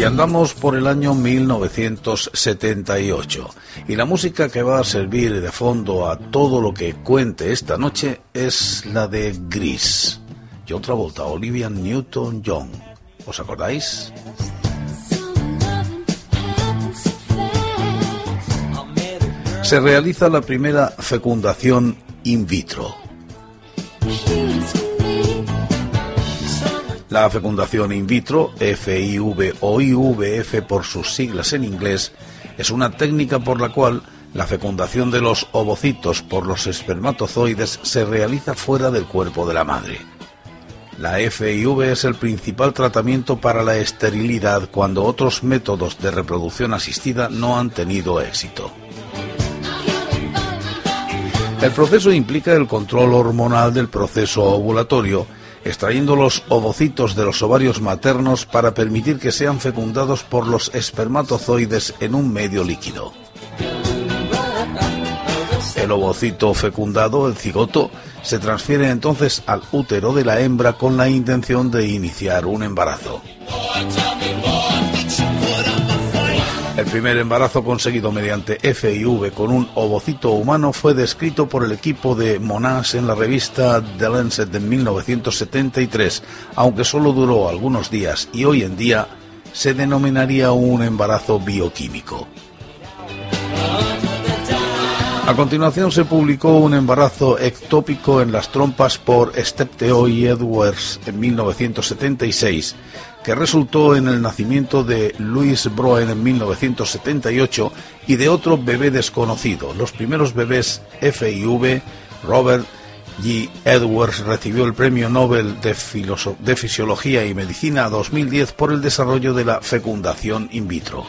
Y andamos por el año 1978. Y la música que va a servir de fondo a todo lo que cuente esta noche es la de Gris. Y otra vuelta, Olivia Newton-John. ¿Os acordáis? Se realiza la primera fecundación in vitro La fecundación in vitro, FIV o IVF por sus siglas en inglés, es una técnica por la cual la fecundación de los ovocitos por los espermatozoides se realiza fuera del cuerpo de la madre. La FIV es el principal tratamiento para la esterilidad cuando otros métodos de reproducción asistida no han tenido éxito. El proceso implica el control hormonal del proceso ovulatorio extrayendo los ovocitos de los ovarios maternos para permitir que sean fecundados por los espermatozoides en un medio líquido. El ovocito fecundado, el cigoto, se transfiere entonces al útero de la hembra con la intención de iniciar un embarazo. El primer embarazo conseguido mediante FIV con un ovocito humano fue descrito por el equipo de Monash en la revista The Lancet de 1973, aunque solo duró algunos días y hoy en día se denominaría un embarazo bioquímico. A continuación se publicó un embarazo ectópico en las trompas por Steptoe y Edwards en 1976 que resultó en el nacimiento de Louis Broen en 1978 y de otro bebé desconocido. Los primeros bebés FIV, Robert G. Edwards recibió el Premio Nobel de, de Fisiología y Medicina 2010 por el desarrollo de la fecundación in vitro.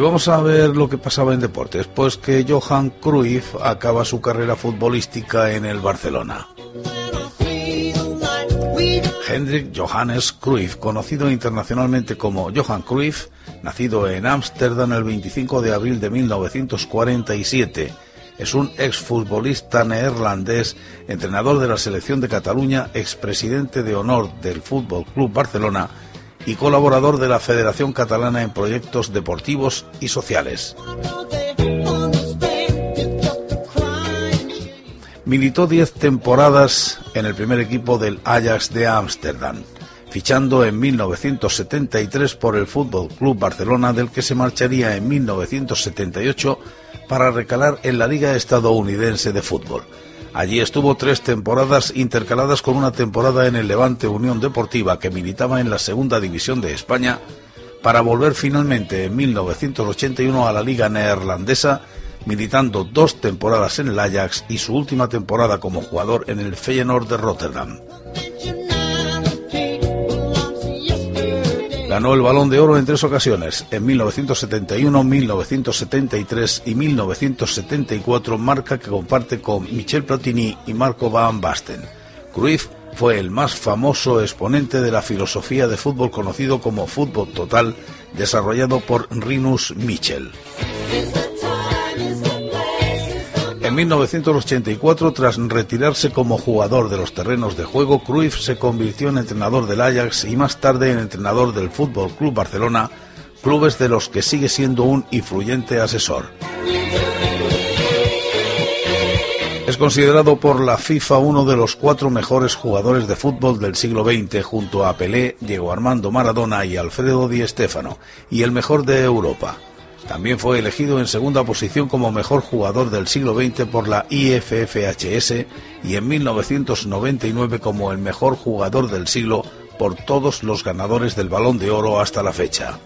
Vamos a ver lo que pasaba en deportes, pues que Johan Cruyff acaba su carrera futbolística en el Barcelona. Hendrik Johannes Cruyff, conocido internacionalmente como Johan Cruyff, nacido en Ámsterdam el 25 de abril de 1947, es un exfutbolista neerlandés, entrenador de la selección de Cataluña, expresidente de honor del Fútbol Club Barcelona y colaborador de la Federación Catalana en proyectos deportivos y sociales. Militó 10 temporadas en el primer equipo del Ajax de Ámsterdam, fichando en 1973 por el Fútbol Club Barcelona, del que se marcharía en 1978 para recalar en la Liga Estadounidense de Fútbol. Allí estuvo tres temporadas intercaladas con una temporada en el Levante Unión Deportiva que militaba en la Segunda División de España para volver finalmente en 1981 a la Liga Neerlandesa, militando dos temporadas en el Ajax y su última temporada como jugador en el Feyenoord de Rotterdam. Ganó el Balón de Oro en tres ocasiones, en 1971, 1973 y 1974, marca que comparte con Michel Platini y Marco Van Basten. Cruyff fue el más famoso exponente de la filosofía de fútbol conocido como fútbol total, desarrollado por Rinus Michel. En 1984, tras retirarse como jugador de los terrenos de juego, Cruyff se convirtió en entrenador del Ajax y más tarde en entrenador del Fútbol Club Barcelona, clubes de los que sigue siendo un influyente asesor. Es considerado por la FIFA uno de los cuatro mejores jugadores de fútbol del siglo XX, junto a Pelé, Diego Armando Maradona y Alfredo Di Stéfano, y el mejor de Europa. También fue elegido en segunda posición como mejor jugador del siglo XX por la IFFHS y en 1999 como el mejor jugador del siglo por todos los ganadores del balón de oro hasta la fecha.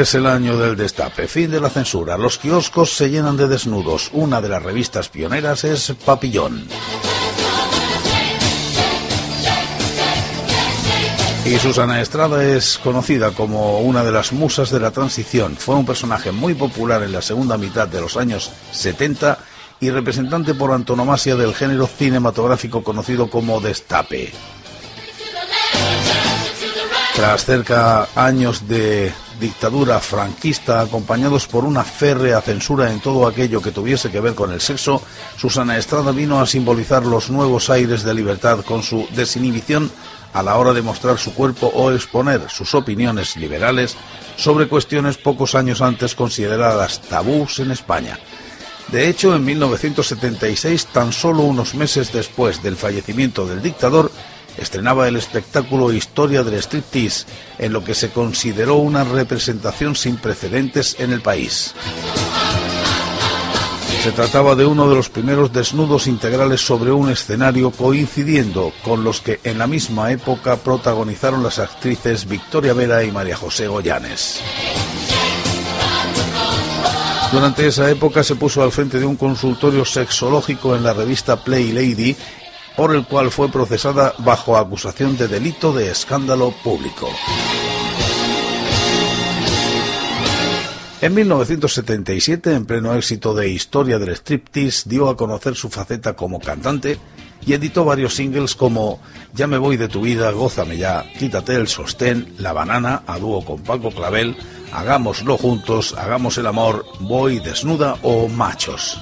Es el año del destape, fin de la censura. Los kioscos se llenan de desnudos. Una de las revistas pioneras es Papillón. Y Susana Estrada es conocida como una de las musas de la transición. Fue un personaje muy popular en la segunda mitad de los años 70 y representante por antonomasia del género cinematográfico conocido como destape. Tras cerca años de dictadura franquista acompañados por una férrea censura en todo aquello que tuviese que ver con el sexo, Susana Estrada vino a simbolizar los nuevos aires de libertad con su desinhibición a la hora de mostrar su cuerpo o exponer sus opiniones liberales sobre cuestiones pocos años antes consideradas tabús en España. De hecho, en 1976, tan solo unos meses después del fallecimiento del dictador, estrenaba el espectáculo Historia del Striptease, en lo que se consideró una representación sin precedentes en el país. Se trataba de uno de los primeros desnudos integrales sobre un escenario coincidiendo con los que en la misma época protagonizaron las actrices Victoria Vera y María José Goyanes. Durante esa época se puso al frente de un consultorio sexológico en la revista Play Lady, por el cual fue procesada bajo acusación de delito de escándalo público. En 1977, en pleno éxito de Historia del Striptease, dio a conocer su faceta como cantante y editó varios singles como Ya me voy de tu vida, Gózame ya, Quítate el sostén, La banana, a dúo con Paco Clavel, Hagámoslo juntos, Hagamos el amor, Voy desnuda o Machos.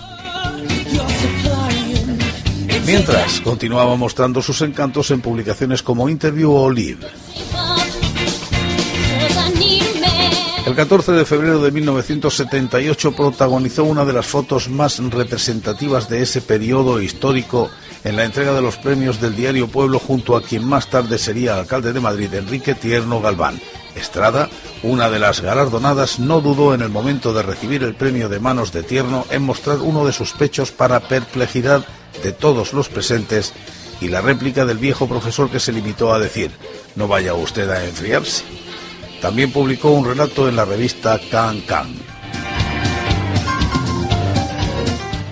Mientras, continuaba mostrando sus encantos en publicaciones como Interview o Live. El 14 de febrero de 1978 protagonizó una de las fotos más representativas de ese periodo histórico en la entrega de los premios del diario Pueblo junto a quien más tarde sería alcalde de Madrid, Enrique Tierno Galván. Estrada, una de las galardonadas, no dudó en el momento de recibir el premio de manos de Tierno en mostrar uno de sus pechos para perplejidad de todos los presentes y la réplica del viejo profesor que se limitó a decir, no vaya usted a enfriarse. También publicó un relato en la revista Can Can.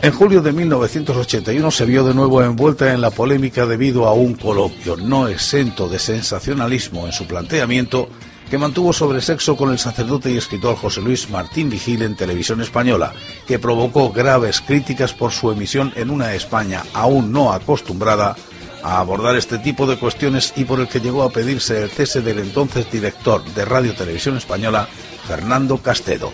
En julio de 1981 se vio de nuevo envuelta en la polémica debido a un coloquio no exento de sensacionalismo en su planteamiento que mantuvo sobre sexo con el sacerdote y escritor José Luis Martín Vigil en televisión española, que provocó graves críticas por su emisión en una España aún no acostumbrada a abordar este tipo de cuestiones y por el que llegó a pedirse el cese del entonces director de Radio Televisión Española, Fernando Castedo.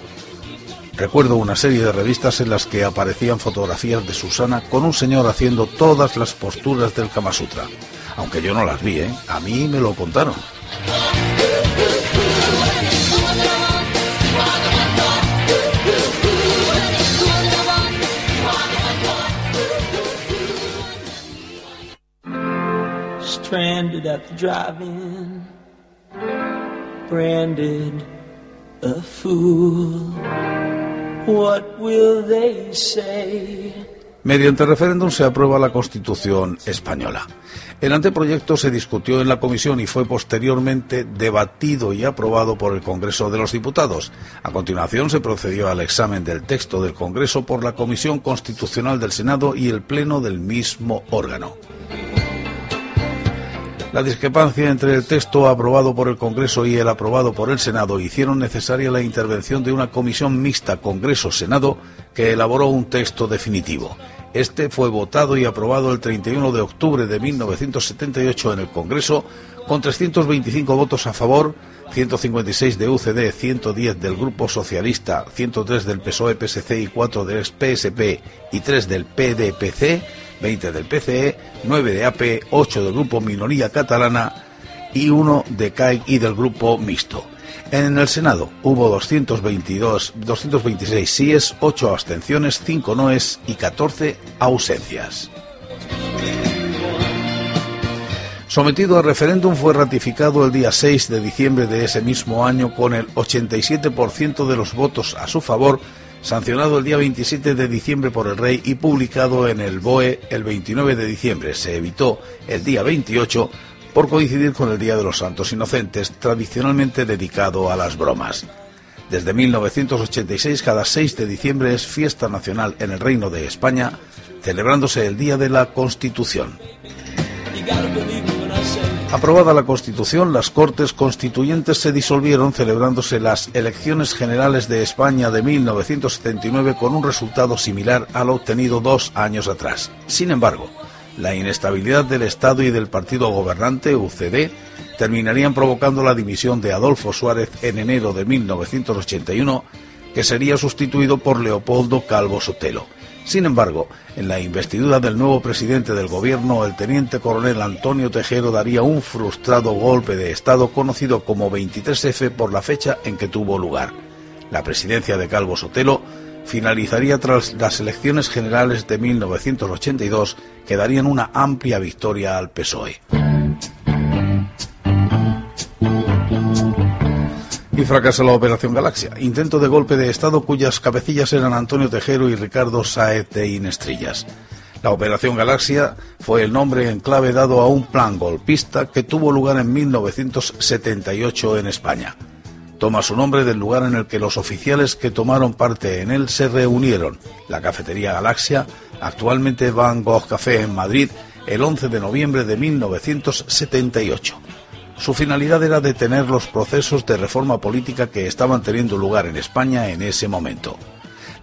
Recuerdo una serie de revistas en las que aparecían fotografías de Susana con un señor haciendo todas las posturas del Kama Sutra. Aunque yo no las vi, ¿eh? a mí me lo contaron. Stranded at? Mediante referéndum se aprueba la Constitución española. El anteproyecto se discutió en la comisión y fue posteriormente debatido y aprobado por el Congreso de los Diputados. A continuación se procedió al examen del texto del Congreso por la Comisión Constitucional del Senado y el Pleno del mismo órgano. La discrepancia entre el texto aprobado por el Congreso y el aprobado por el Senado hicieron necesaria la intervención de una comisión mixta Congreso-Senado que elaboró un texto definitivo. Este fue votado y aprobado el 31 de octubre de 1978 en el Congreso con 325 votos a favor, 156 de UCD, 110 del Grupo Socialista, 103 del PSOE-PSC y 4 del PSP y 3 del PDPC 20 del PCE, 9 de AP, 8 del grupo Minoría Catalana y 1 de CAIC y del grupo Mixto. En el Senado hubo 222, 226 síes, 8 abstenciones, 5 noes y 14 ausencias. Sometido a referéndum fue ratificado el día 6 de diciembre de ese mismo año con el 87% de los votos a su favor sancionado el día 27 de diciembre por el rey y publicado en el BOE el 29 de diciembre. Se evitó el día 28 por coincidir con el Día de los Santos Inocentes, tradicionalmente dedicado a las bromas. Desde 1986, cada 6 de diciembre es fiesta nacional en el Reino de España, celebrándose el Día de la Constitución. Aprobada la Constitución, las Cortes Constituyentes se disolvieron celebrándose las elecciones generales de España de 1979 con un resultado similar al obtenido dos años atrás. Sin embargo, la inestabilidad del Estado y del partido gobernante, UCD, terminarían provocando la dimisión de Adolfo Suárez en enero de 1981, que sería sustituido por Leopoldo Calvo Sotelo. Sin embargo, en la investidura del nuevo presidente del gobierno, el teniente coronel Antonio Tejero daría un frustrado golpe de Estado conocido como 23F por la fecha en que tuvo lugar. La presidencia de Calvo Sotelo finalizaría tras las elecciones generales de 1982 que darían una amplia victoria al PSOE. Y fracasa la Operación Galaxia, intento de golpe de Estado cuyas cabecillas eran Antonio Tejero y Ricardo Saez de Inestrillas. La Operación Galaxia fue el nombre en clave dado a un plan golpista que tuvo lugar en 1978 en España. Toma su nombre del lugar en el que los oficiales que tomaron parte en él se reunieron, la Cafetería Galaxia, actualmente Van Gogh Café en Madrid, el 11 de noviembre de 1978. Su finalidad era detener los procesos de reforma política que estaban teniendo lugar en España en ese momento.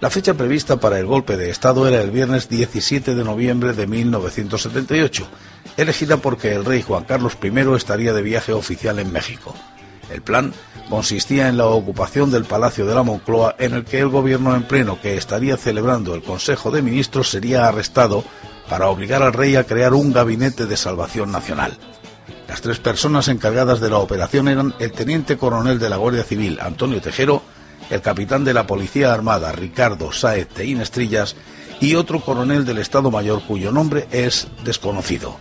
La fecha prevista para el golpe de Estado era el viernes 17 de noviembre de 1978, elegida porque el rey Juan Carlos I estaría de viaje oficial en México. El plan consistía en la ocupación del Palacio de la Moncloa en el que el gobierno en pleno que estaría celebrando el Consejo de Ministros sería arrestado para obligar al rey a crear un gabinete de salvación nacional. Las tres personas encargadas de la operación eran el teniente coronel de la Guardia Civil, Antonio Tejero, el capitán de la Policía Armada, Ricardo Saez de Inestrillas, y otro coronel del Estado Mayor cuyo nombre es desconocido.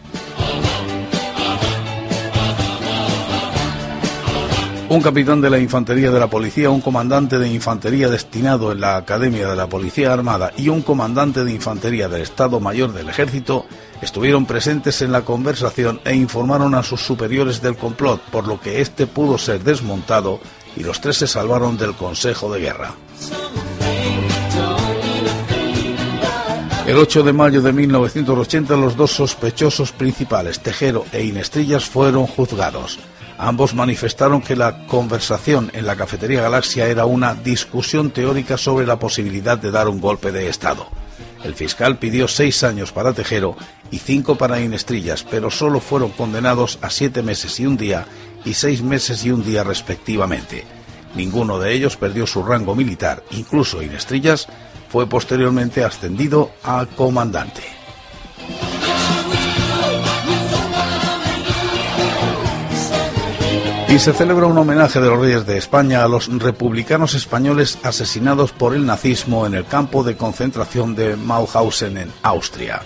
Un capitán de la Infantería de la Policía, un comandante de Infantería destinado en la Academia de la Policía Armada y un comandante de Infantería del Estado Mayor del Ejército estuvieron presentes en la conversación e informaron a sus superiores del complot, por lo que este pudo ser desmontado y los tres se salvaron del Consejo de Guerra. El 8 de mayo de 1980 los dos sospechosos principales, Tejero e Inestrillas, fueron juzgados. Ambos manifestaron que la conversación en la cafetería Galaxia era una discusión teórica sobre la posibilidad de dar un golpe de Estado. El fiscal pidió seis años para Tejero y cinco para Inestrillas, pero solo fueron condenados a siete meses y un día y seis meses y un día respectivamente. Ninguno de ellos perdió su rango militar, incluso Inestrillas fue posteriormente ascendido a comandante. Y se celebra un homenaje de los reyes de España a los republicanos españoles asesinados por el nazismo en el campo de concentración de Mauthausen en Austria.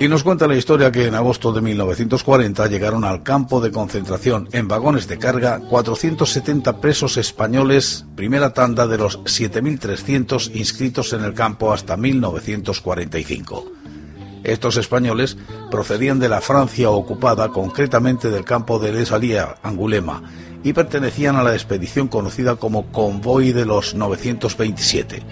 Y nos cuenta la historia que en agosto de 1940 llegaron al campo de concentración en vagones de carga 470 presos españoles, primera tanda de los 7.300 inscritos en el campo hasta 1945. Estos españoles procedían de la Francia ocupada, concretamente del campo de Les Angulema, y pertenecían a la expedición conocida como Convoy de los 927.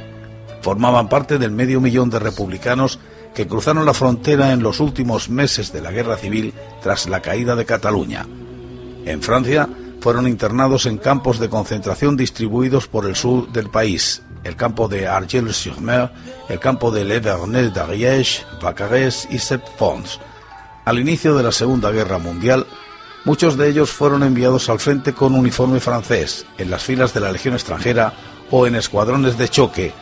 Formaban parte del medio millón de republicanos que cruzaron la frontera en los últimos meses de la Guerra Civil tras la caída de Cataluña. En Francia fueron internados en campos de concentración distribuidos por el sur del país, el campo de Argel-sur-Mer, el campo de Levernay d'Ariège, Vacarés y Sept-Fonds. Al inicio de la Segunda Guerra Mundial, muchos de ellos fueron enviados al frente con uniforme francés, en las filas de la Legión extranjera o en escuadrones de choque,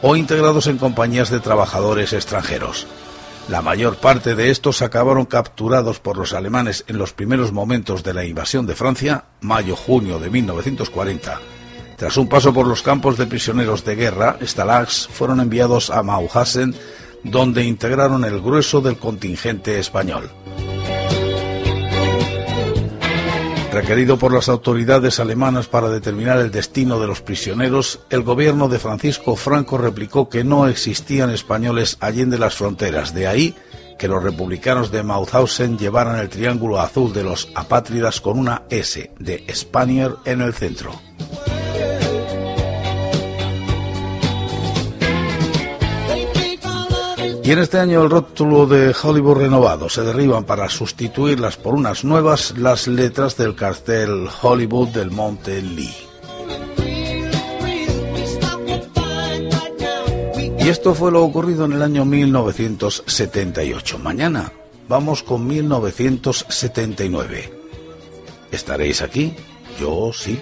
o integrados en compañías de trabajadores extranjeros. La mayor parte de estos acabaron capturados por los alemanes en los primeros momentos de la invasión de Francia, mayo-junio de 1940, tras un paso por los campos de prisioneros de guerra, Stalags fueron enviados a Mauthausen, donde integraron el grueso del contingente español. Requerido por las autoridades alemanas para determinar el destino de los prisioneros, el gobierno de Francisco Franco replicó que no existían españoles allende las fronteras, de ahí que los republicanos de Mauthausen llevaran el triángulo azul de los apátridas con una S de Spanier en el centro. Y en este año el rótulo de Hollywood renovado se derriban para sustituirlas por unas nuevas las letras del cartel Hollywood del Monte Lee. Y esto fue lo ocurrido en el año 1978. Mañana vamos con 1979. ¿Estaréis aquí? Yo sí.